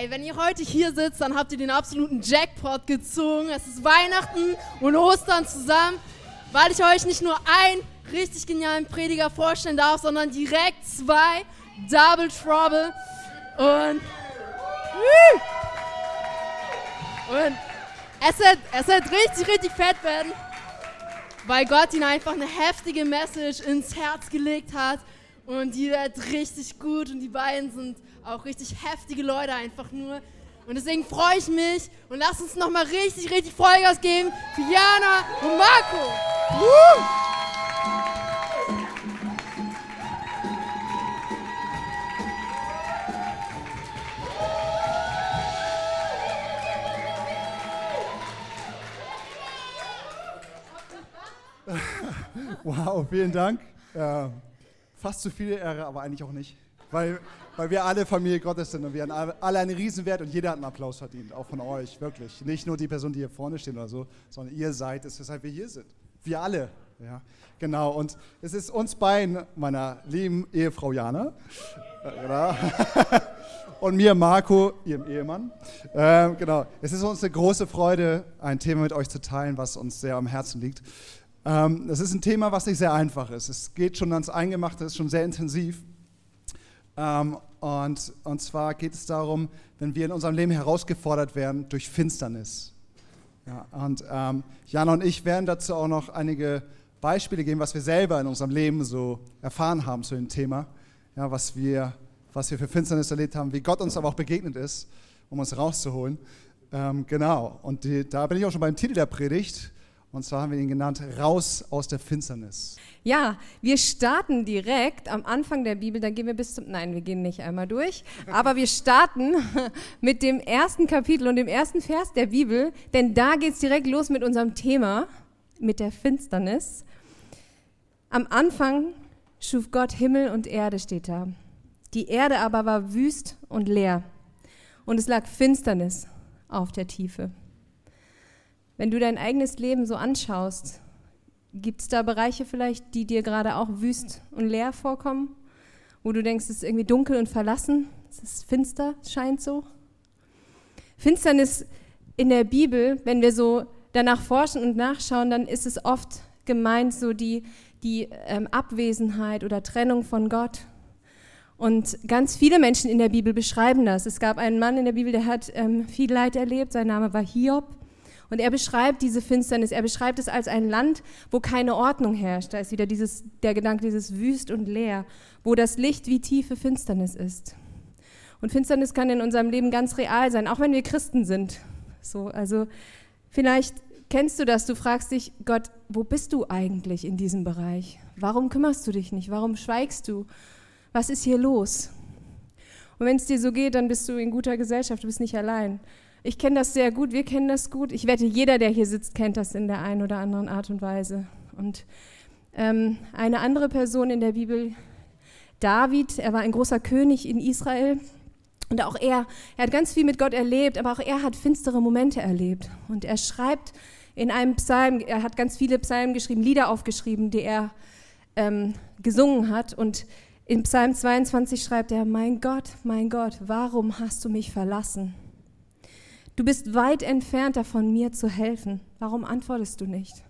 Ey, wenn ihr heute hier sitzt, dann habt ihr den absoluten Jackpot gezogen. Es ist Weihnachten und Ostern zusammen, weil ich euch nicht nur einen richtig genialen Prediger vorstellen darf, sondern direkt zwei Double Trouble. Und, und es, wird, es wird richtig, richtig fett werden, weil Gott ihnen einfach eine heftige Message ins Herz gelegt hat. Und die wird richtig gut und die beiden sind auch richtig heftige Leute einfach nur. Und deswegen freue ich mich und lasst uns nochmal richtig, richtig Vollgas geben für Jana und Marco. Woo! Wow, vielen Dank. Ja, fast zu viel Ehre, aber eigentlich auch nicht. Weil, weil wir alle Familie Gottes sind und wir haben alle einen Riesenwert und jeder hat einen Applaus verdient, auch von euch, wirklich. Nicht nur die Person, die hier vorne steht oder so, sondern ihr seid es, weshalb wir hier sind. Wir alle. Ja, genau. Und es ist uns beiden, meiner lieben Ehefrau Jana, äh, genau. und mir, Marco, ihrem Ehemann. Ähm, genau. Es ist uns eine große Freude, ein Thema mit euch zu teilen, was uns sehr am Herzen liegt. Ähm, es ist ein Thema, was nicht sehr einfach ist. Es geht schon ans Eingemachte, es ist schon sehr intensiv. Ähm, und, und zwar geht es darum, wenn wir in unserem Leben herausgefordert werden durch Finsternis. Ja, und ähm, Jana und ich werden dazu auch noch einige Beispiele geben, was wir selber in unserem Leben so erfahren haben zu dem Thema. Ja, was, wir, was wir für Finsternis erlebt haben, wie Gott uns aber auch begegnet ist, um uns rauszuholen. Ähm, genau, und die, da bin ich auch schon beim Titel der Predigt. Und zwar haben wir ihn genannt, raus aus der Finsternis. Ja, wir starten direkt am Anfang der Bibel, dann gehen wir bis zum, nein, wir gehen nicht einmal durch, aber wir starten mit dem ersten Kapitel und dem ersten Vers der Bibel, denn da geht es direkt los mit unserem Thema, mit der Finsternis. Am Anfang schuf Gott Himmel und Erde, steht da. Die Erde aber war wüst und leer und es lag Finsternis auf der Tiefe. Wenn du dein eigenes Leben so anschaust, gibt es da Bereiche vielleicht, die dir gerade auch wüst und leer vorkommen, wo du denkst, es ist irgendwie dunkel und verlassen, es ist finster, scheint so? Finsternis in der Bibel, wenn wir so danach forschen und nachschauen, dann ist es oft gemeint so die, die ähm, Abwesenheit oder Trennung von Gott. Und ganz viele Menschen in der Bibel beschreiben das. Es gab einen Mann in der Bibel, der hat ähm, viel Leid erlebt. Sein Name war Hiob. Und er beschreibt diese Finsternis, er beschreibt es als ein Land, wo keine Ordnung herrscht. Da ist wieder dieses, der Gedanke, dieses wüst und leer, wo das Licht wie tiefe Finsternis ist. Und Finsternis kann in unserem Leben ganz real sein, auch wenn wir Christen sind. So, also vielleicht kennst du das, du fragst dich, Gott, wo bist du eigentlich in diesem Bereich? Warum kümmerst du dich nicht? Warum schweigst du? Was ist hier los? Und wenn es dir so geht, dann bist du in guter Gesellschaft, du bist nicht allein. Ich kenne das sehr gut, wir kennen das gut. Ich wette, jeder, der hier sitzt, kennt das in der einen oder anderen Art und Weise. Und ähm, eine andere Person in der Bibel, David, er war ein großer König in Israel. Und auch er, er hat ganz viel mit Gott erlebt, aber auch er hat finstere Momente erlebt. Und er schreibt in einem Psalm, er hat ganz viele Psalmen geschrieben, Lieder aufgeschrieben, die er ähm, gesungen hat. Und in Psalm 22 schreibt er, mein Gott, mein Gott, warum hast du mich verlassen? Du bist weit entfernt davon, mir zu helfen. Warum antwortest du nicht?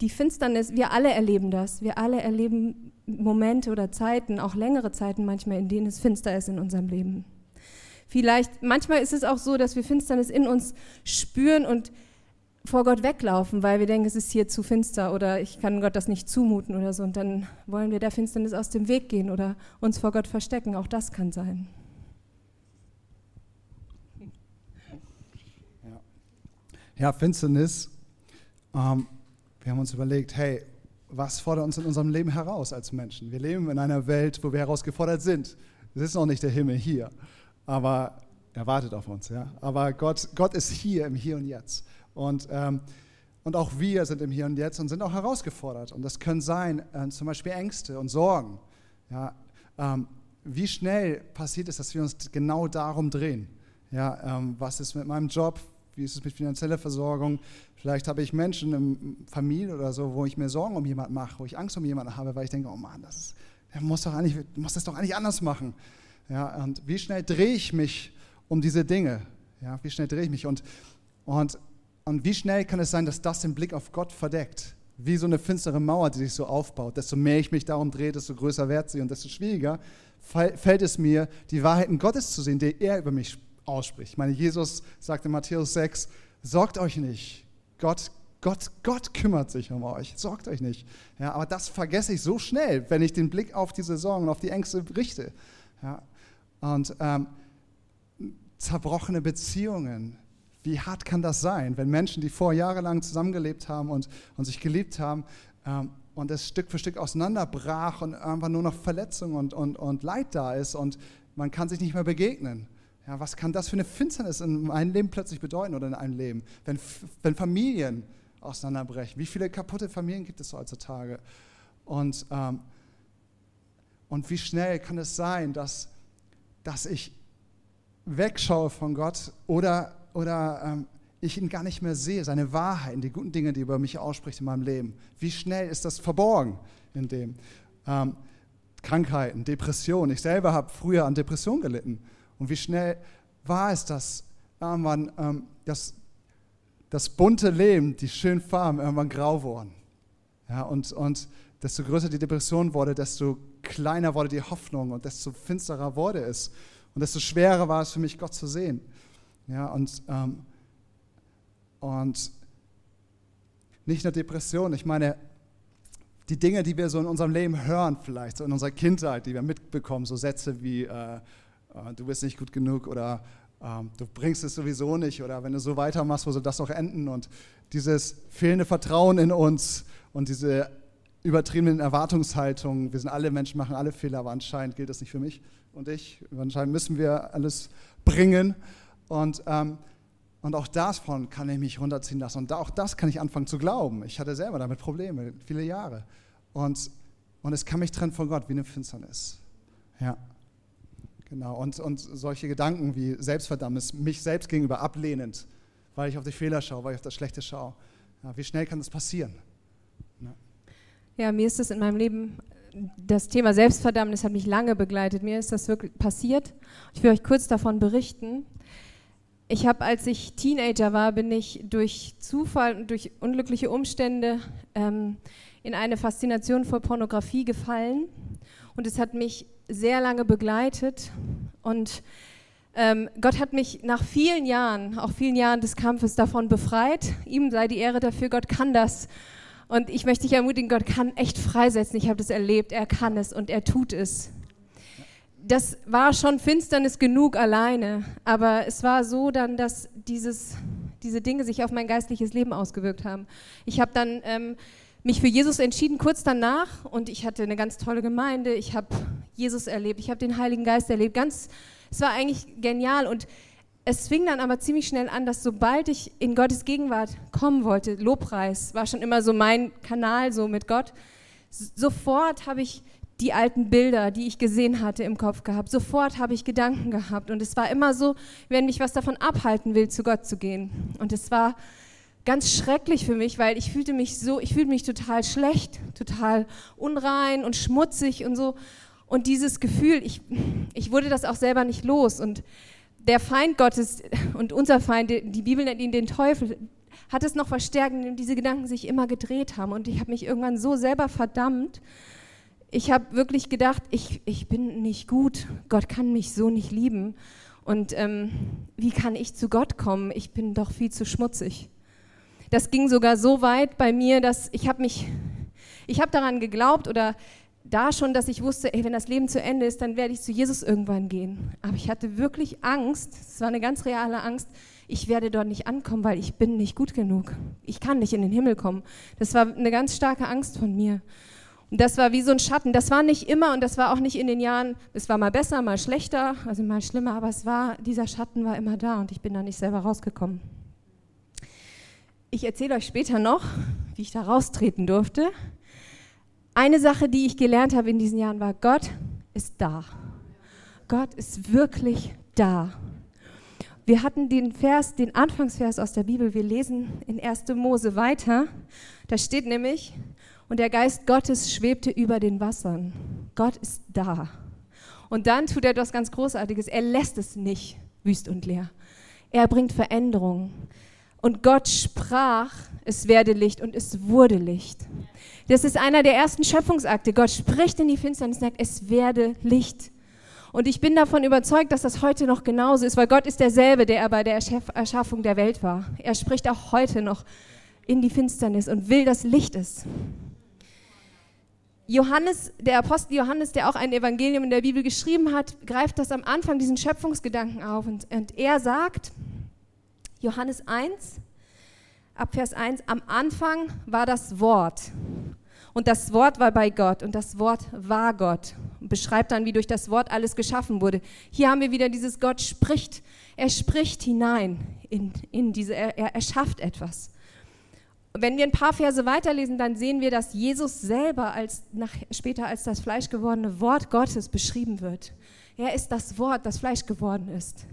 Die Finsternis, wir alle erleben das. Wir alle erleben Momente oder Zeiten, auch längere Zeiten manchmal, in denen es finster ist in unserem Leben. Vielleicht, manchmal ist es auch so, dass wir Finsternis in uns spüren und vor Gott weglaufen, weil wir denken, es ist hier zu finster oder ich kann Gott das nicht zumuten oder so. Und dann wollen wir der Finsternis aus dem Weg gehen oder uns vor Gott verstecken. Auch das kann sein. Ja, Finsternis. Ähm, wir haben uns überlegt, hey, was fordert uns in unserem Leben heraus als Menschen? Wir leben in einer Welt, wo wir herausgefordert sind. Es ist noch nicht der Himmel hier, aber er wartet auf uns. Ja? Aber Gott, Gott ist hier im Hier und Jetzt. Und, ähm, und auch wir sind im Hier und Jetzt und sind auch herausgefordert. Und das können sein, äh, zum Beispiel Ängste und Sorgen. Ja? Ähm, wie schnell passiert es, dass wir uns genau darum drehen? Ja, ähm, was ist mit meinem Job? Wie ist es mit finanzieller Versorgung? Vielleicht habe ich Menschen in Familie oder so, wo ich mir Sorgen um jemanden mache, wo ich Angst um jemanden habe, weil ich denke, oh Mann, das ist, der muss, doch eigentlich, muss das doch eigentlich anders machen. Ja, und wie schnell drehe ich mich um diese Dinge? Ja, wie schnell drehe ich mich? Und, und, und wie schnell kann es sein, dass das den Blick auf Gott verdeckt? Wie so eine finstere Mauer, die sich so aufbaut. Desto mehr ich mich darum drehe, desto größer wird sie und desto schwieriger fällt es mir, die Wahrheiten Gottes zu sehen, die er über mich ausspricht. Ich meine, Jesus sagt in Matthäus 6, sorgt euch nicht. Gott, Gott, Gott kümmert sich um euch. Sorgt euch nicht. Ja, aber das vergesse ich so schnell, wenn ich den Blick auf diese Sorgen, auf die Ängste richte. Ja, und ähm, zerbrochene Beziehungen. Wie hart kann das sein, wenn Menschen, die vor jahrelang zusammengelebt haben und, und sich geliebt haben, ähm, und es Stück für Stück auseinanderbrach und einfach nur noch Verletzung und, und, und Leid da ist und man kann sich nicht mehr begegnen. Ja, was kann das für eine Finsternis in einem Leben plötzlich bedeuten oder in einem Leben, wenn, wenn Familien auseinanderbrechen? Wie viele kaputte Familien gibt es heutzutage? Und, ähm, und wie schnell kann es sein, dass, dass ich wegschaue von Gott oder, oder ähm, ich ihn gar nicht mehr sehe, seine Wahrheiten, die guten Dinge, die er über mich ausspricht in meinem Leben. Wie schnell ist das verborgen in dem? Ähm, Krankheiten, Depressionen. Ich selber habe früher an Depressionen gelitten. Und wie schnell war es, dass irgendwann ähm, das, das bunte Leben, die schönen Farben irgendwann grau wurden. Ja, und, und desto größer die Depression wurde, desto kleiner wurde die Hoffnung und desto finsterer wurde es. Und desto schwerer war es für mich, Gott zu sehen. Ja, und, ähm, und nicht nur Depression, ich meine, die Dinge, die wir so in unserem Leben hören, vielleicht, so in unserer Kindheit, die wir mitbekommen, so Sätze wie, äh, du bist nicht gut genug oder äh, du bringst es sowieso nicht oder wenn du so weitermachst, wo soll das noch enden? Und dieses fehlende Vertrauen in uns und diese übertriebenen Erwartungshaltungen, wir sind alle Menschen, machen alle Fehler, aber anscheinend gilt das nicht für mich und ich. Anscheinend müssen wir alles bringen. Und, ähm, und auch davon kann ich mich runterziehen lassen. Und auch das kann ich anfangen zu glauben. Ich hatte selber damit Probleme, viele Jahre. Und, und es kann mich trennen von Gott wie eine Finsternis. Ja. Genau. Und, und solche Gedanken wie Selbstverdammnis, mich selbst gegenüber ablehnend, weil ich auf die Fehler schaue, weil ich auf das Schlechte schaue. Ja, wie schnell kann das passieren? Ja. ja, mir ist das in meinem Leben das Thema Selbstverdammnis hat mich lange begleitet. Mir ist das wirklich passiert. Ich will euch kurz davon berichten. Ich habe, als ich Teenager war, bin ich durch Zufall und durch unglückliche Umstände ähm, in eine Faszination vor Pornografie gefallen. Und es hat mich sehr lange begleitet. Und ähm, Gott hat mich nach vielen Jahren, auch vielen Jahren des Kampfes davon befreit. Ihm sei die Ehre dafür, Gott kann das. Und ich möchte dich ermutigen, Gott kann echt freisetzen. Ich habe das erlebt. Er kann es und er tut es. Das war schon Finsternis genug alleine, aber es war so dann, dass dieses, diese Dinge sich auf mein geistliches Leben ausgewirkt haben. Ich habe dann ähm, mich für Jesus entschieden, kurz danach, und ich hatte eine ganz tolle Gemeinde. Ich habe Jesus erlebt, ich habe den Heiligen Geist erlebt. Ganz, es war eigentlich genial und es fing dann aber ziemlich schnell an, dass sobald ich in Gottes Gegenwart kommen wollte, Lobpreis war schon immer so mein Kanal so mit Gott, sofort habe ich die alten Bilder, die ich gesehen hatte, im Kopf gehabt. Sofort habe ich Gedanken gehabt. Und es war immer so, wenn mich was davon abhalten will, zu Gott zu gehen. Und es war ganz schrecklich für mich, weil ich fühlte mich so, ich fühlte mich total schlecht, total unrein und schmutzig und so. Und dieses Gefühl, ich, ich wurde das auch selber nicht los. Und der Feind Gottes und unser Feind, die Bibel nennt ihn den Teufel, hat es noch verstärkt, indem diese Gedanken sich immer gedreht haben. Und ich habe mich irgendwann so selber verdammt. Ich habe wirklich gedacht, ich, ich bin nicht gut. Gott kann mich so nicht lieben. Und ähm, wie kann ich zu Gott kommen? Ich bin doch viel zu schmutzig. Das ging sogar so weit bei mir, dass ich habe mich, ich habe daran geglaubt oder da schon, dass ich wusste, ey, wenn das Leben zu Ende ist, dann werde ich zu Jesus irgendwann gehen. Aber ich hatte wirklich Angst, es war eine ganz reale Angst, ich werde dort nicht ankommen, weil ich bin nicht gut genug. Ich kann nicht in den Himmel kommen. Das war eine ganz starke Angst von mir. Und das war wie so ein Schatten. Das war nicht immer und das war auch nicht in den Jahren, es war mal besser, mal schlechter, also mal schlimmer, aber es war, dieser Schatten war immer da und ich bin da nicht selber rausgekommen. Ich erzähle euch später noch, wie ich da raustreten durfte. Eine Sache, die ich gelernt habe in diesen Jahren, war, Gott ist da. Gott ist wirklich da. Wir hatten den Vers, den Anfangsvers aus der Bibel, wir lesen in 1. Mose weiter. Da steht nämlich, und der Geist Gottes schwebte über den Wassern. Gott ist da. Und dann tut er etwas ganz Großartiges. Er lässt es nicht wüst und leer. Er bringt Veränderung. Und Gott sprach, es werde Licht und es wurde Licht. Das ist einer der ersten Schöpfungsakte. Gott spricht in die Finsternis und sagt, es werde Licht. Und ich bin davon überzeugt, dass das heute noch genauso ist, weil Gott ist derselbe, der bei der Erschaffung der Welt war. Er spricht auch heute noch in die Finsternis und will, dass Licht ist. Johannes, der Apostel Johannes, der auch ein Evangelium in der Bibel geschrieben hat, greift das am Anfang diesen Schöpfungsgedanken auf und, und er sagt, Johannes 1, ab Vers 1, am Anfang war das Wort und das Wort war bei Gott und das Wort war Gott. Und beschreibt dann, wie durch das Wort alles geschaffen wurde. Hier haben wir wieder dieses Gott spricht. Er spricht hinein in, in diese, er, er erschafft etwas. Wenn wir ein paar Verse weiterlesen, dann sehen wir, dass Jesus selber als, nach, später als das Fleisch gewordene Wort Gottes beschrieben wird. Er ist das Wort, das Fleisch geworden ist.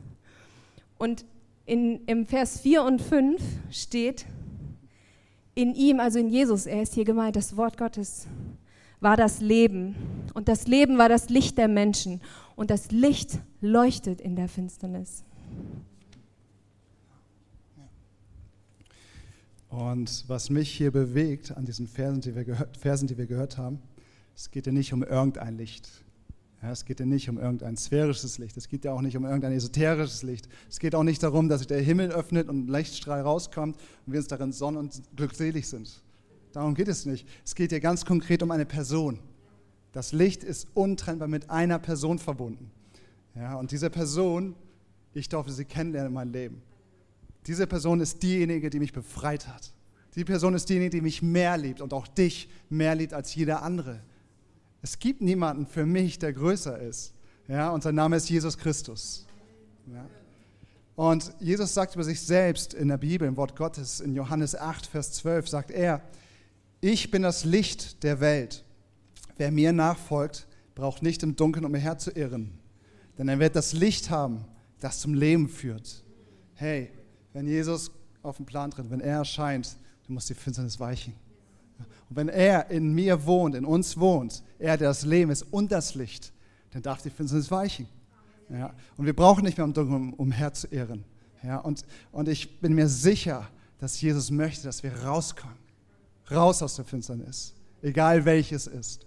Und in, im Vers 4 und 5 steht, in ihm, also in Jesus, er ist hier gemeint, das Wort Gottes, war das Leben. Und das Leben war das Licht der Menschen. Und das Licht leuchtet in der Finsternis. Und was mich hier bewegt an diesen Versen, die wir gehört, Versen, die wir gehört haben, es geht ja nicht um irgendein Licht. Ja, es geht ja nicht um irgendein sphärisches Licht. Es geht ja auch nicht um irgendein esoterisches Licht. Es geht auch nicht darum, dass sich der Himmel öffnet und ein Lichtstrahl rauskommt und wir uns darin sonnen und glückselig sind. Darum geht es nicht. Es geht hier ganz konkret um eine Person. Das Licht ist untrennbar mit einer Person verbunden. Ja, und diese Person, ich durfte sie kennenlernen in meinem Leben. Diese Person ist diejenige, die mich befreit hat. Die Person ist diejenige, die mich mehr liebt und auch dich mehr liebt als jeder andere. Es gibt niemanden für mich, der größer ist. Ja, und sein Name ist Jesus Christus. Ja. Und Jesus sagt über sich selbst in der Bibel, im Wort Gottes, in Johannes 8, Vers 12, sagt er, ich bin das Licht der Welt. Wer mir nachfolgt, braucht nicht im Dunkeln umherzuirren, denn er wird das Licht haben, das zum Leben führt. Hey, wenn Jesus auf den Plan tritt, wenn er erscheint, du musst die Finsternis weichen. Und wenn er in mir wohnt, in uns wohnt, er, der das Leben ist und das Licht, dann darf die Finsternis weichen. Ja, und wir brauchen nicht mehr im Dunkeln umherzuirren. Ja, und, und ich bin mir sicher, dass Jesus möchte, dass wir rauskommen. Raus aus der Finsternis. Egal welches ist.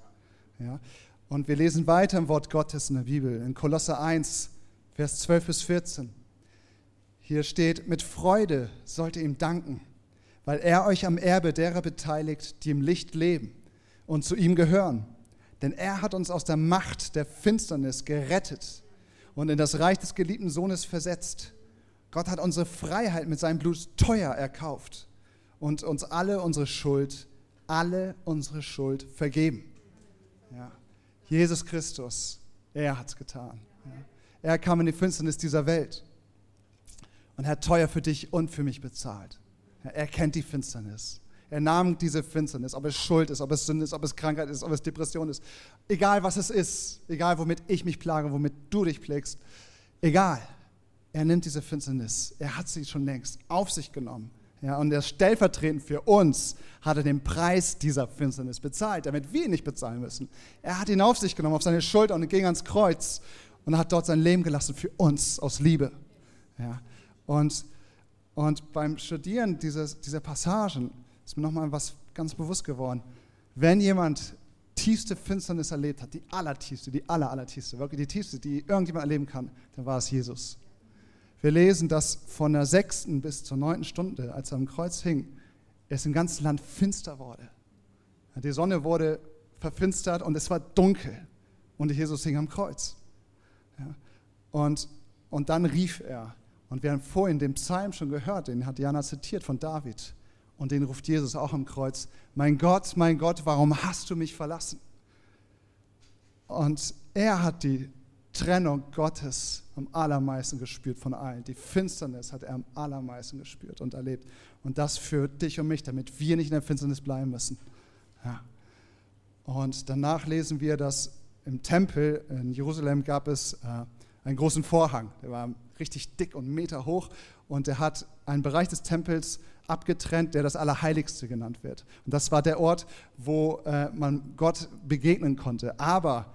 Ja, und wir lesen weiter im Wort Gottes in der Bibel, in Kolosse 1, Vers 12 bis 14. Hier steht, mit Freude sollt ihr ihm danken weil er euch am Erbe derer beteiligt, die im Licht leben und zu ihm gehören. Denn er hat uns aus der Macht der Finsternis gerettet und in das Reich des geliebten Sohnes versetzt. Gott hat unsere Freiheit mit seinem Blut teuer erkauft und uns alle unsere Schuld, alle unsere Schuld vergeben. Ja. Jesus Christus, er hat es getan. Ja. Er kam in die Finsternis dieser Welt und hat teuer für dich und für mich bezahlt. Er kennt die Finsternis. Er nahm diese Finsternis, ob es Schuld ist, ob es Sünde ist, ob es Krankheit ist, ob es Depression ist. Egal was es ist, egal womit ich mich plage, womit du dich pflegst, egal. Er nimmt diese Finsternis. Er hat sie schon längst auf sich genommen. Ja, und er stellvertretend für uns hat er den Preis dieser Finsternis bezahlt, damit wir ihn nicht bezahlen müssen. Er hat ihn auf sich genommen, auf seine Schulter und ging ans Kreuz und hat dort sein Leben gelassen für uns aus Liebe. Ja, und und beim Studieren dieses, dieser Passagen ist mir nochmal was ganz bewusst geworden. Wenn jemand tiefste Finsternis erlebt hat, die allertiefste, die aller, allertiefste, wirklich die tiefste, die irgendjemand erleben kann, dann war es Jesus. Wir lesen, dass von der sechsten bis zur neunten Stunde, als er am Kreuz hing, es im ganzen Land finster wurde. Die Sonne wurde verfinstert und es war dunkel und Jesus hing am Kreuz. Und, und dann rief er, und wir haben vorhin den Psalm schon gehört, den hat Jana zitiert von David. Und den ruft Jesus auch am Kreuz. Mein Gott, mein Gott, warum hast du mich verlassen? Und er hat die Trennung Gottes am allermeisten gespürt von allen. Die Finsternis hat er am allermeisten gespürt und erlebt. Und das für dich und mich, damit wir nicht in der Finsternis bleiben müssen. Ja. Und danach lesen wir, dass im Tempel in Jerusalem gab es äh, einen großen Vorhang. Der war richtig dick und Meter hoch und er hat einen Bereich des Tempels abgetrennt, der das Allerheiligste genannt wird. Und das war der Ort, wo äh, man Gott begegnen konnte. Aber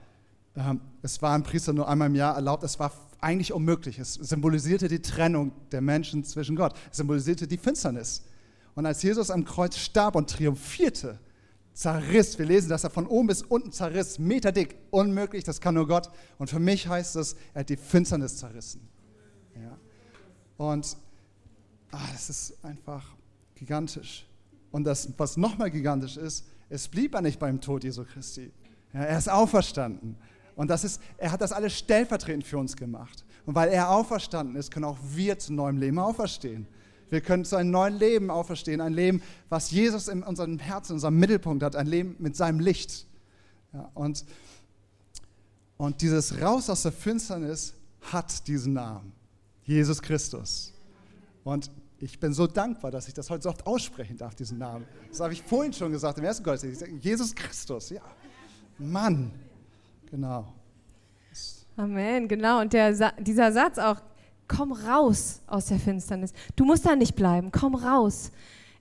ähm, es war ein Priester nur einmal im Jahr erlaubt. Es war eigentlich unmöglich. Es symbolisierte die Trennung der Menschen zwischen Gott. Es symbolisierte die Finsternis. Und als Jesus am Kreuz starb und triumphierte, zerriss, wir lesen, dass er von oben bis unten zerriss, meterdick, unmöglich, das kann nur Gott. Und für mich heißt es, er hat die Finsternis zerrissen. Ja. Und ah, das ist einfach gigantisch. Und das, was nochmal gigantisch ist, es blieb er nicht beim Tod Jesu Christi. Ja, er ist auferstanden. Und das ist, er hat das alles stellvertretend für uns gemacht. Und weil er auferstanden ist, können auch wir zu neuem Leben auferstehen. Wir können zu einem neuen Leben auferstehen, ein Leben, was Jesus in unserem Herzen, in unserem Mittelpunkt hat, ein Leben mit seinem Licht. Ja, und, und dieses Raus aus der Finsternis hat diesen Namen, Jesus Christus. Und ich bin so dankbar, dass ich das heute so oft aussprechen darf, diesen Namen. Das habe ich vorhin schon gesagt im ersten Gottesdienst. Jesus Christus, ja. Mann, genau. Amen, genau. Und der, dieser Satz auch, komm raus aus der Finsternis. Du musst da nicht bleiben, komm raus.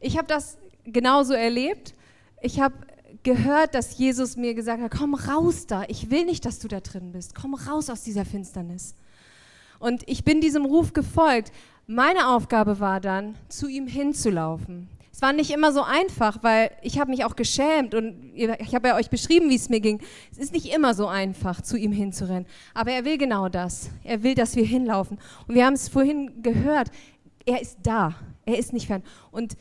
Ich habe das genauso erlebt. Ich habe gehört, dass Jesus mir gesagt hat, komm raus da. Ich will nicht, dass du da drin bist. Komm raus aus dieser Finsternis. Und ich bin diesem Ruf gefolgt. Meine Aufgabe war dann, zu ihm hinzulaufen. Es war nicht immer so einfach, weil ich habe mich auch geschämt und ich habe ja euch beschrieben, wie es mir ging. Es ist nicht immer so einfach, zu ihm hinzurennen. Aber er will genau das. Er will, dass wir hinlaufen. Und wir haben es vorhin gehört. Er ist da. Er ist nicht fern. Und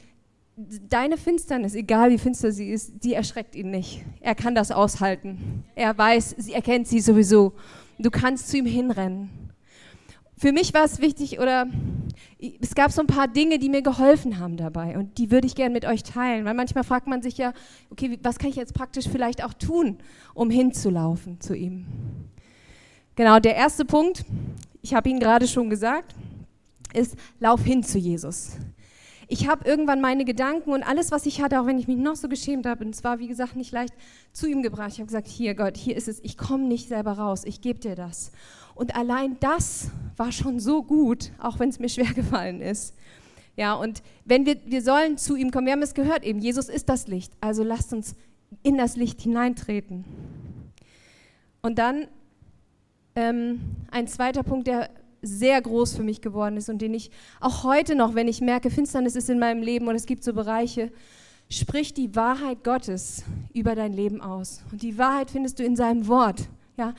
deine Finsternis, egal wie finster sie ist, die erschreckt ihn nicht. Er kann das aushalten. Er weiß, er kennt sie sowieso. Du kannst zu ihm hinrennen für mich war es wichtig oder es gab so ein paar Dinge, die mir geholfen haben dabei und die würde ich gerne mit euch teilen, weil manchmal fragt man sich ja, okay, was kann ich jetzt praktisch vielleicht auch tun, um hinzulaufen zu ihm? Genau, der erste Punkt, ich habe ihn gerade schon gesagt, ist, lauf hin zu Jesus. Ich habe irgendwann meine Gedanken und alles, was ich hatte, auch wenn ich mich noch so geschämt habe, und es war, wie gesagt, nicht leicht, zu ihm gebracht. Ich habe gesagt, hier Gott, hier ist es, ich komme nicht selber raus, ich gebe dir das. Und allein das war schon so gut, auch wenn es mir schwer gefallen ist. Ja, und wenn wir, wir sollen zu ihm kommen, wir haben es gehört eben, Jesus ist das Licht, also lasst uns in das Licht hineintreten. Und dann ähm, ein zweiter Punkt, der sehr groß für mich geworden ist und den ich auch heute noch, wenn ich merke, Finsternis ist in meinem Leben und es gibt so Bereiche, sprich die Wahrheit Gottes über dein Leben aus. Und die Wahrheit findest du in seinem Wort. Ja,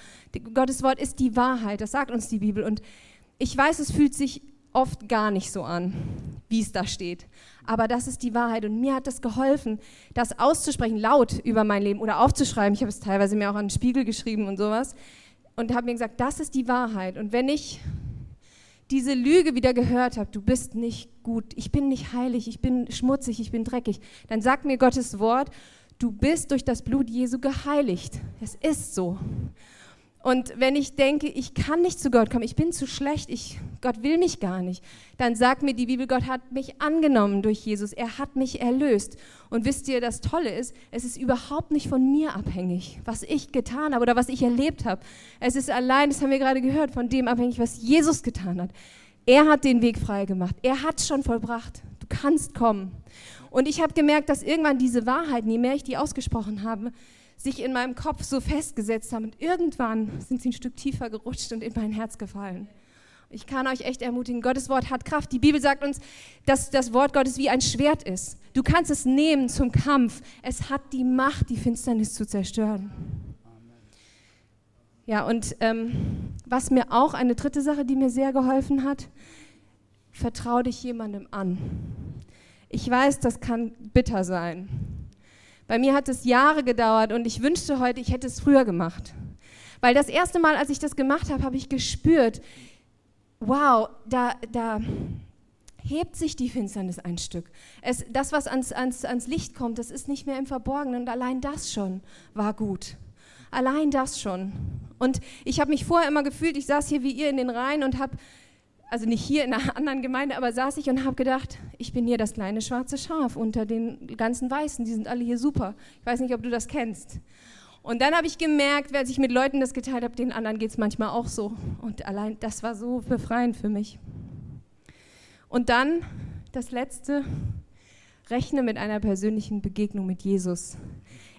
Gottes Wort ist die Wahrheit, das sagt uns die Bibel. Und ich weiß, es fühlt sich oft gar nicht so an, wie es da steht. Aber das ist die Wahrheit. Und mir hat das geholfen, das auszusprechen, laut über mein Leben oder aufzuschreiben. Ich habe es teilweise mir auch an den Spiegel geschrieben und sowas. Und habe mir gesagt, das ist die Wahrheit. Und wenn ich diese Lüge wieder gehört habe, du bist nicht gut, ich bin nicht heilig, ich bin schmutzig, ich bin dreckig, dann sagt mir Gottes Wort, du bist durch das Blut Jesu geheiligt. Es ist so. Und wenn ich denke, ich kann nicht zu Gott kommen, ich bin zu schlecht, ich, Gott will mich gar nicht, dann sagt mir die Bibel, Gott hat mich angenommen durch Jesus, er hat mich erlöst. Und wisst ihr, das Tolle ist, es ist überhaupt nicht von mir abhängig, was ich getan habe oder was ich erlebt habe. Es ist allein, das haben wir gerade gehört, von dem abhängig, was Jesus getan hat. Er hat den Weg frei gemacht, er hat es schon vollbracht. Kannst kommen. Und ich habe gemerkt, dass irgendwann diese Wahrheiten, je mehr ich die ausgesprochen habe, sich in meinem Kopf so festgesetzt haben. Und irgendwann sind sie ein Stück tiefer gerutscht und in mein Herz gefallen. Ich kann euch echt ermutigen, Gottes Wort hat Kraft. Die Bibel sagt uns, dass das Wort Gottes wie ein Schwert ist. Du kannst es nehmen zum Kampf. Es hat die Macht, die Finsternis zu zerstören. Ja, und ähm, was mir auch eine dritte Sache, die mir sehr geholfen hat, vertraue dich jemandem an. Ich weiß, das kann bitter sein. Bei mir hat es Jahre gedauert und ich wünschte heute, ich hätte es früher gemacht. Weil das erste Mal, als ich das gemacht habe, habe ich gespürt, wow, da, da hebt sich die Finsternis ein Stück. Es, das, was ans, ans, ans Licht kommt, das ist nicht mehr im Verborgenen und allein das schon war gut. Allein das schon. Und ich habe mich vorher immer gefühlt, ich saß hier wie ihr in den Reihen und habe also nicht hier in einer anderen Gemeinde, aber saß ich und habe gedacht, ich bin hier das kleine schwarze Schaf unter den ganzen Weißen, die sind alle hier super. Ich weiß nicht, ob du das kennst. Und dann habe ich gemerkt, als ich mit Leuten das geteilt habe, den anderen geht es manchmal auch so. Und allein das war so befreiend für mich. Und dann das Letzte, rechne mit einer persönlichen Begegnung mit Jesus.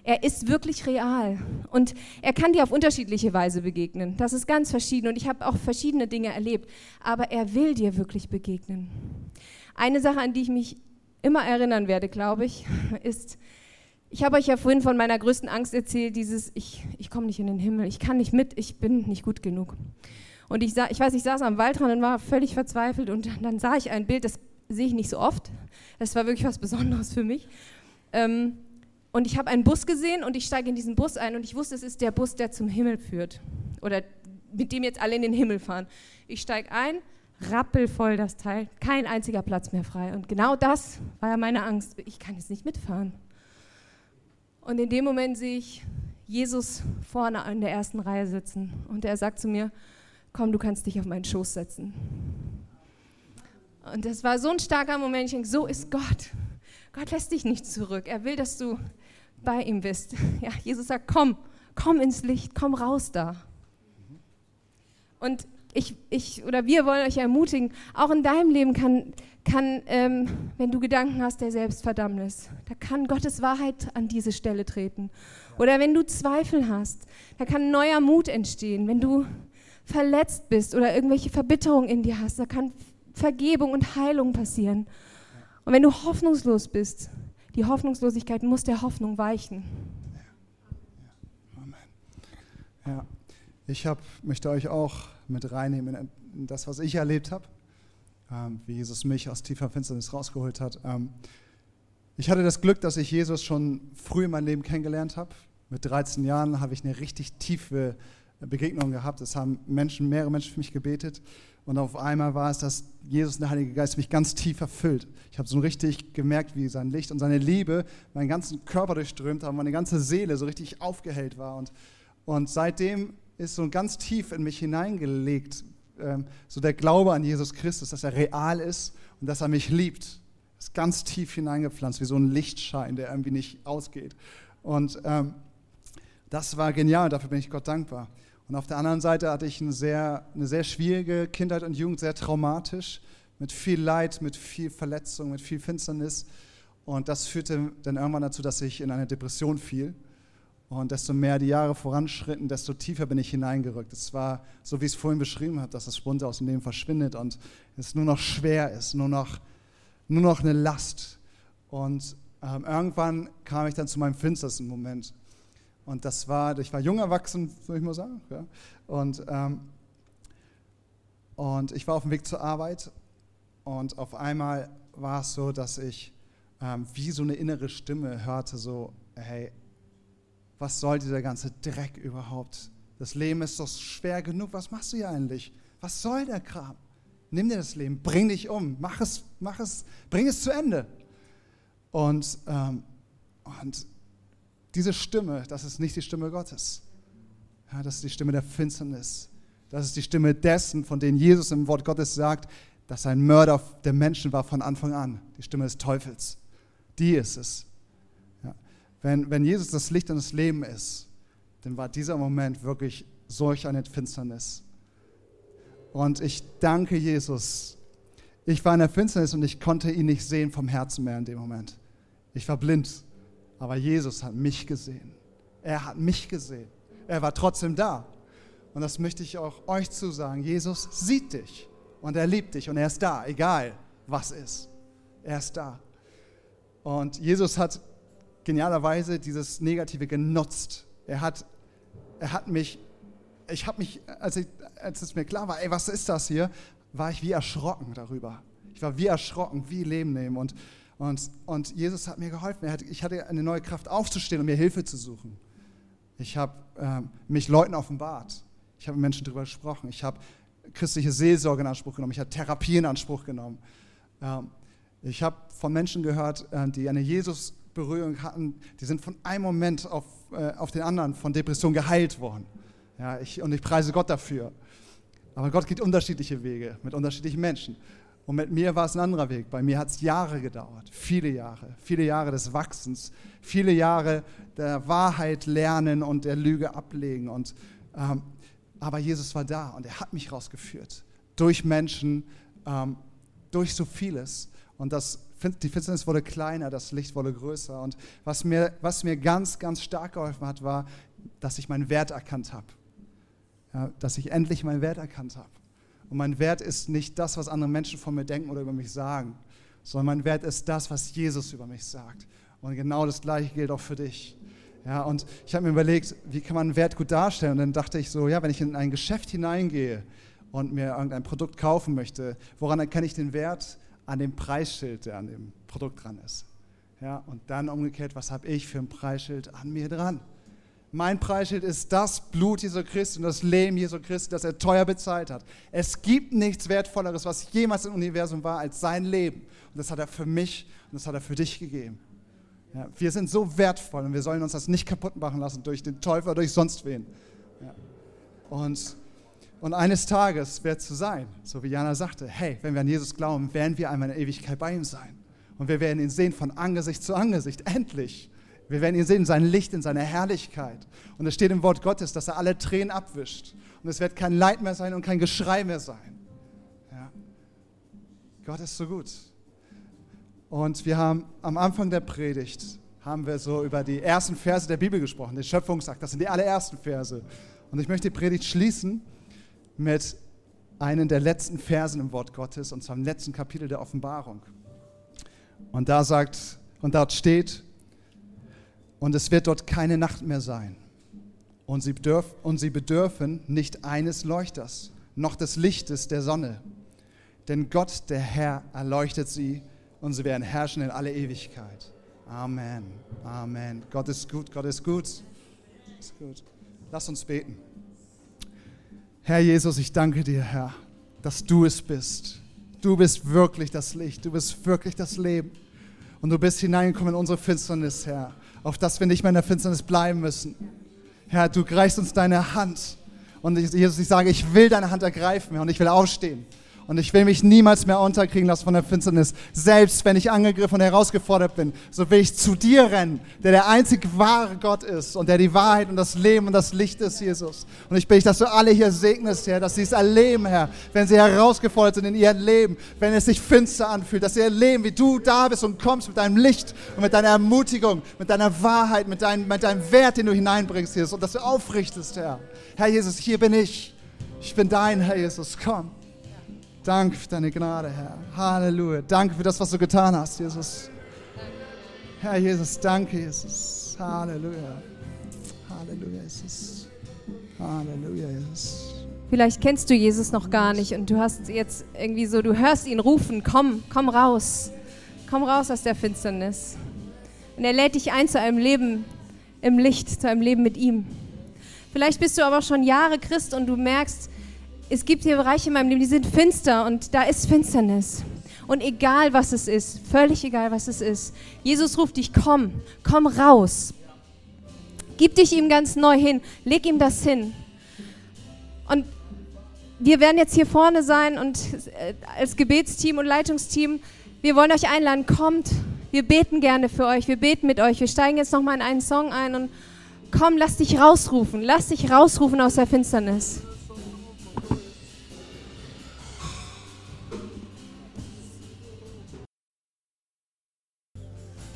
Er ist wirklich real und er kann dir auf unterschiedliche Weise begegnen. Das ist ganz verschieden und ich habe auch verschiedene Dinge erlebt, aber er will dir wirklich begegnen. Eine Sache, an die ich mich immer erinnern werde, glaube ich, ist, ich habe euch ja vorhin von meiner größten Angst erzählt, dieses, ich, ich komme nicht in den Himmel, ich kann nicht mit, ich bin nicht gut genug. Und ich, sah, ich weiß, ich saß am Waldrand und war völlig verzweifelt und dann sah ich ein Bild, das sehe ich nicht so oft. Das war wirklich was Besonderes für mich. Ähm, und ich habe einen Bus gesehen und ich steige in diesen Bus ein und ich wusste, es ist der Bus, der zum Himmel führt. Oder mit dem jetzt alle in den Himmel fahren. Ich steige ein, rappelvoll das Teil, kein einziger Platz mehr frei. Und genau das war ja meine Angst. Ich kann jetzt nicht mitfahren. Und in dem Moment sehe ich Jesus vorne in der ersten Reihe sitzen und er sagt zu mir, komm, du kannst dich auf meinen Schoß setzen. Und das war so ein starker Moment, ich denke, so ist Gott. Gott lässt dich nicht zurück. Er will, dass du bei ihm bist. Ja, Jesus sagt, komm, komm ins Licht, komm raus da. Und ich, ich oder wir wollen euch ermutigen, auch in deinem Leben kann, kann ähm, wenn du Gedanken hast der Selbstverdammnis, da kann Gottes Wahrheit an diese Stelle treten. Oder wenn du Zweifel hast, da kann neuer Mut entstehen. Wenn du verletzt bist oder irgendwelche Verbitterung in dir hast, da kann Vergebung und Heilung passieren. Und wenn du hoffnungslos bist, die Hoffnungslosigkeit muss der Hoffnung weichen. Ja. Amen. Ja, ich hab, möchte euch auch mit reinnehmen in das, was ich erlebt habe, ähm, wie Jesus mich aus tiefer Finsternis rausgeholt hat. Ähm, ich hatte das Glück, dass ich Jesus schon früh in meinem Leben kennengelernt habe. Mit 13 Jahren habe ich eine richtig tiefe Begegnung gehabt. Es haben Menschen, mehrere Menschen für mich gebetet. Und auf einmal war es, dass Jesus, der Heilige Geist, mich ganz tief erfüllt. Ich habe so richtig gemerkt, wie sein Licht und seine Liebe meinen ganzen Körper durchströmt haben, meine ganze Seele so richtig aufgehellt war. Und, und seitdem ist so ganz tief in mich hineingelegt, ähm, so der Glaube an Jesus Christus, dass er real ist und dass er mich liebt. Ist ganz tief hineingepflanzt, wie so ein Lichtschein, der irgendwie nicht ausgeht. Und ähm, das war genial, dafür bin ich Gott dankbar. Und auf der anderen Seite hatte ich eine sehr, eine sehr schwierige Kindheit und Jugend, sehr traumatisch, mit viel Leid, mit viel Verletzung, mit viel Finsternis. Und das führte dann irgendwann dazu, dass ich in eine Depression fiel. Und desto mehr die Jahre voranschritten, desto tiefer bin ich hineingerückt. Es war so, wie ich es vorhin beschrieben habe, dass das Spunte aus dem Leben verschwindet und es nur noch schwer ist, nur noch, nur noch eine Last. Und ähm, irgendwann kam ich dann zu meinem finstersten Moment. Und das war, ich war jung erwachsen, soll ich mal sagen. Ja. Und, ähm, und ich war auf dem Weg zur Arbeit und auf einmal war es so, dass ich ähm, wie so eine innere Stimme hörte, so, hey, was soll dieser ganze Dreck überhaupt? Das Leben ist doch schwer genug, was machst du hier eigentlich? Was soll der Kram? Nimm dir das Leben, bring dich um, mach es, mach es, bring es zu Ende. Und, ähm, und diese Stimme, das ist nicht die Stimme Gottes. Ja, das ist die Stimme der Finsternis. Das ist die Stimme dessen, von dem Jesus im Wort Gottes sagt, dass ein Mörder der Menschen war von Anfang an. Die Stimme des Teufels. Die ist es. Ja. Wenn, wenn Jesus das Licht und das Leben ist, dann war dieser Moment wirklich solch eine Finsternis. Und ich danke Jesus. Ich war in der Finsternis und ich konnte ihn nicht sehen vom Herzen mehr in dem Moment. Ich war blind. Aber Jesus hat mich gesehen. Er hat mich gesehen. Er war trotzdem da. Und das möchte ich auch euch zusagen. Jesus sieht dich und er liebt dich und er ist da, egal was ist. Er ist da. Und Jesus hat genialerweise dieses Negative genutzt. Er hat, er hat mich, ich habe mich, als, ich, als es mir klar war, ey, was ist das hier, war ich wie erschrocken darüber. Ich war wie erschrocken, wie Leben nehmen. Und und, und Jesus hat mir geholfen. Hat, ich hatte eine neue Kraft aufzustehen und mir Hilfe zu suchen. Ich habe äh, mich Leuten offenbart. Ich habe mit Menschen darüber gesprochen. Ich habe christliche Seelsorge in Anspruch genommen. Ich habe Therapie in Anspruch genommen. Ähm, ich habe von Menschen gehört, äh, die eine Jesus-Berührung hatten. Die sind von einem Moment auf, äh, auf den anderen von Depression geheilt worden. Ja, ich, und ich preise Gott dafür. Aber Gott geht unterschiedliche Wege mit unterschiedlichen Menschen. Und mit mir war es ein anderer Weg. Bei mir hat es Jahre gedauert, viele Jahre, viele Jahre des Wachsens, viele Jahre der Wahrheit lernen und der Lüge ablegen. Und, ähm, aber Jesus war da und er hat mich rausgeführt. Durch Menschen, ähm, durch so vieles. Und das die Finsternis wurde kleiner, das Licht wurde größer. Und was mir, was mir ganz, ganz stark geholfen hat, war, dass ich meinen Wert erkannt habe. Ja, dass ich endlich meinen Wert erkannt habe. Und mein Wert ist nicht das, was andere Menschen von mir denken oder über mich sagen, sondern mein Wert ist das, was Jesus über mich sagt. Und genau das Gleiche gilt auch für dich. Ja, und ich habe mir überlegt, wie kann man einen Wert gut darstellen? Und dann dachte ich so, ja, wenn ich in ein Geschäft hineingehe und mir irgendein Produkt kaufen möchte, woran erkenne ich den Wert? An dem Preisschild, der an dem Produkt dran ist. Ja, und dann umgekehrt, was habe ich für ein Preisschild an mir dran? Mein Preisschild ist das Blut Jesu Christi und das Leben Jesu Christi, das er teuer bezahlt hat. Es gibt nichts Wertvolleres, was jemals im Universum war, als sein Leben. Und das hat er für mich und das hat er für dich gegeben. Ja, wir sind so wertvoll und wir sollen uns das nicht kaputt machen lassen durch den Teufel oder durch sonst wen. Ja. Und, und eines Tages wird so sein, so wie Jana sagte, hey, wenn wir an Jesus glauben, werden wir einmal in der Ewigkeit bei ihm sein. Und wir werden ihn sehen von Angesicht zu Angesicht, endlich. Wir werden ihn sehen, in sein Licht, in seiner Herrlichkeit. Und es steht im Wort Gottes, dass er alle Tränen abwischt. Und es wird kein Leid mehr sein und kein Geschrei mehr sein. Ja. Gott ist so gut. Und wir haben am Anfang der Predigt haben wir so über die ersten Verse der Bibel gesprochen, den Schöpfungsakt. Das sind die allerersten Verse. Und ich möchte die Predigt schließen mit einem der letzten Versen im Wort Gottes, und zwar im letzten Kapitel der Offenbarung. Und da sagt, und dort steht, und es wird dort keine Nacht mehr sein. Und sie, bedürf, und sie bedürfen nicht eines Leuchters, noch des Lichtes der Sonne. Denn Gott, der Herr, erleuchtet sie und sie werden herrschen in alle Ewigkeit. Amen. Amen. Gott ist gut, Gott ist gut. Ist gut. Lass uns beten. Herr Jesus, ich danke dir, Herr, dass du es bist. Du bist wirklich das Licht, du bist wirklich das Leben. Und du bist hineingekommen in unsere Finsternis, Herr, auf dass wir nicht mehr in der Finsternis bleiben müssen. Herr, du greifst uns deine Hand. Und Jesus, ich sage, ich will deine Hand ergreifen und ich will aufstehen. Und ich will mich niemals mehr unterkriegen lassen von der Finsternis. Selbst wenn ich angegriffen und herausgefordert bin, so will ich zu dir rennen, der der einzig wahre Gott ist und der die Wahrheit und das Leben und das Licht ist, Jesus. Und ich bitte dich, dass du alle hier segnest, Herr, dass sie es erleben, Herr, wenn sie herausgefordert sind in ihrem Leben, wenn es sich finster anfühlt, dass sie erleben, wie du da bist und kommst mit deinem Licht und mit deiner Ermutigung, mit deiner Wahrheit, mit, dein, mit deinem Wert, den du hineinbringst, Jesus, und dass du aufrichtest, Herr. Herr Jesus, hier bin ich. Ich bin dein, Herr Jesus. Komm. Danke für deine Gnade, Herr. Halleluja. Danke für das, was du getan hast, Jesus. Herr Jesus, danke, Jesus. Halleluja. Halleluja, Jesus. Halleluja, Jesus. Vielleicht kennst du Jesus noch gar nicht und du hast jetzt irgendwie so, du hörst ihn rufen, komm, komm raus. Komm raus aus der Finsternis. Und er lädt dich ein zu einem Leben im Licht, zu einem Leben mit ihm. Vielleicht bist du aber schon Jahre Christ und du merkst, es gibt hier Bereiche in meinem Leben, die sind finster und da ist Finsternis. Und egal was es ist, völlig egal was es ist, Jesus ruft dich, komm, komm raus. Gib dich ihm ganz neu hin, leg ihm das hin. Und wir werden jetzt hier vorne sein und äh, als Gebetsteam und Leitungsteam, wir wollen euch einladen, kommt, wir beten gerne für euch, wir beten mit euch, wir steigen jetzt nochmal in einen Song ein und komm, lass dich rausrufen, lass dich rausrufen aus der Finsternis.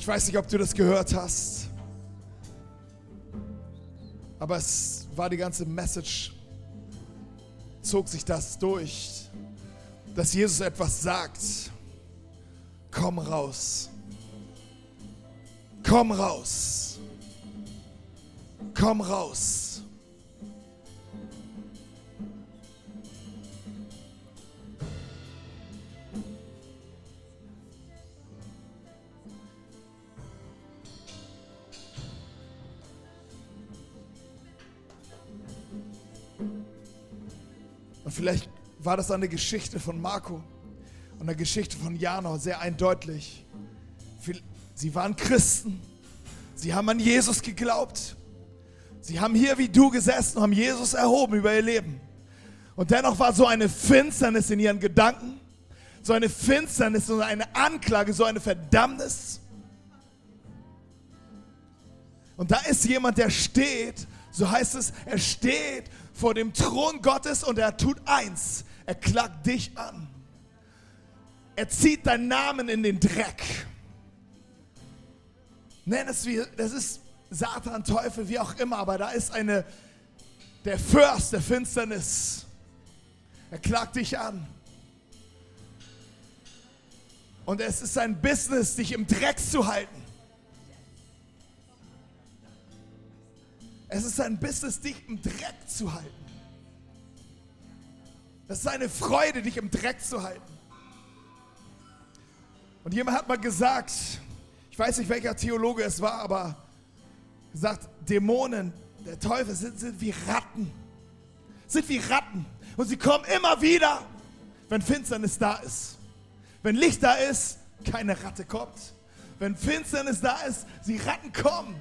Weiß nicht, ob du das gehört hast, aber es war die ganze Message, zog sich das durch, dass Jesus etwas sagt. Komm raus. Komm raus. Komm raus. Und vielleicht war das eine Geschichte von Marco und eine Geschichte von Jano sehr eindeutig. Sie waren Christen. Sie haben an Jesus geglaubt. Sie haben hier wie du gesessen und haben Jesus erhoben über ihr Leben. Und dennoch war so eine Finsternis in ihren Gedanken, so eine Finsternis, so eine Anklage, so eine Verdammnis. Und da ist jemand, der steht, so heißt es, er steht vor dem Thron Gottes und er tut eins, er klagt dich an. er zieht deinen Namen in den Dreck. Nenn es wie, das ist Satan, Teufel, wie auch immer, aber da ist eine, der Fürst der Finsternis. Er klagt dich an. Und es ist sein Business, dich im Dreck zu halten. Es ist sein Business, dich im Dreck zu halten. Das ist seine Freude, dich im Dreck zu halten. Und jemand hat mal gesagt, ich weiß nicht, welcher Theologe es war, aber gesagt, Dämonen, der Teufel sind, sind wie Ratten. Sind wie Ratten. Und sie kommen immer wieder, wenn Finsternis da ist. Wenn Licht da ist, keine Ratte kommt. Wenn Finsternis da ist, die Ratten kommen.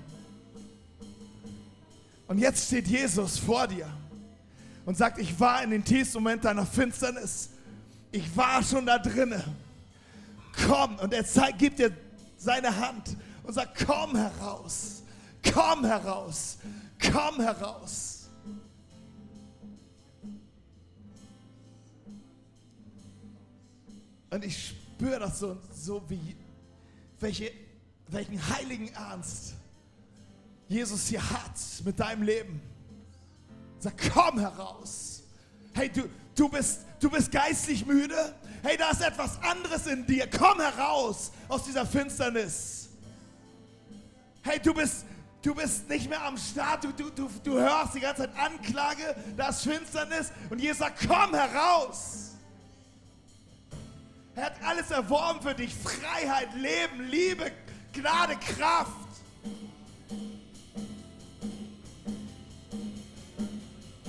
Und jetzt steht Jesus vor dir und sagt, ich war in den tiefsten Moment deiner Finsternis. Ich war schon da drinne. Komm. Und er zeigt, gibt dir seine Hand und sagt, komm heraus. Komm heraus. Komm heraus. Und ich spüre das so, so wie, welche, welchen heiligen Ernst Jesus hier hat mit deinem Leben. Sag, komm heraus. Hey, du, du, bist, du bist geistlich müde. Hey, da ist etwas anderes in dir. Komm heraus aus dieser Finsternis. Hey, du bist, du bist nicht mehr am Start. Du, du, du, du hörst die ganze Zeit Anklage. Da ist Finsternis. Und Jesus sagt, komm heraus. Er hat alles erworben für dich. Freiheit, Leben, Liebe, Gnade, Kraft.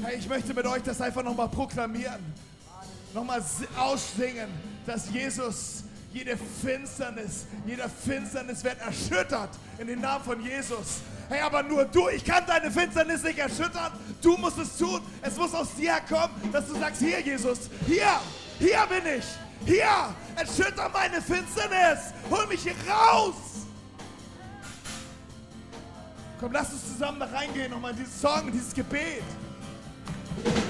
Hey, ich möchte mit euch das einfach nochmal proklamieren. Nochmal aussingen, dass Jesus jede Finsternis, jeder Finsternis wird erschüttert in den Namen von Jesus. Hey, aber nur du, ich kann deine Finsternis nicht erschüttern. Du musst es tun. Es muss aus dir kommen, dass du sagst, hier Jesus, hier, hier bin ich. Hier, erschütter meine Finsternis. Hol mich hier raus. Komm, lass uns zusammen da reingehen, nochmal in diesen Song, dieses Gebet. Thank you.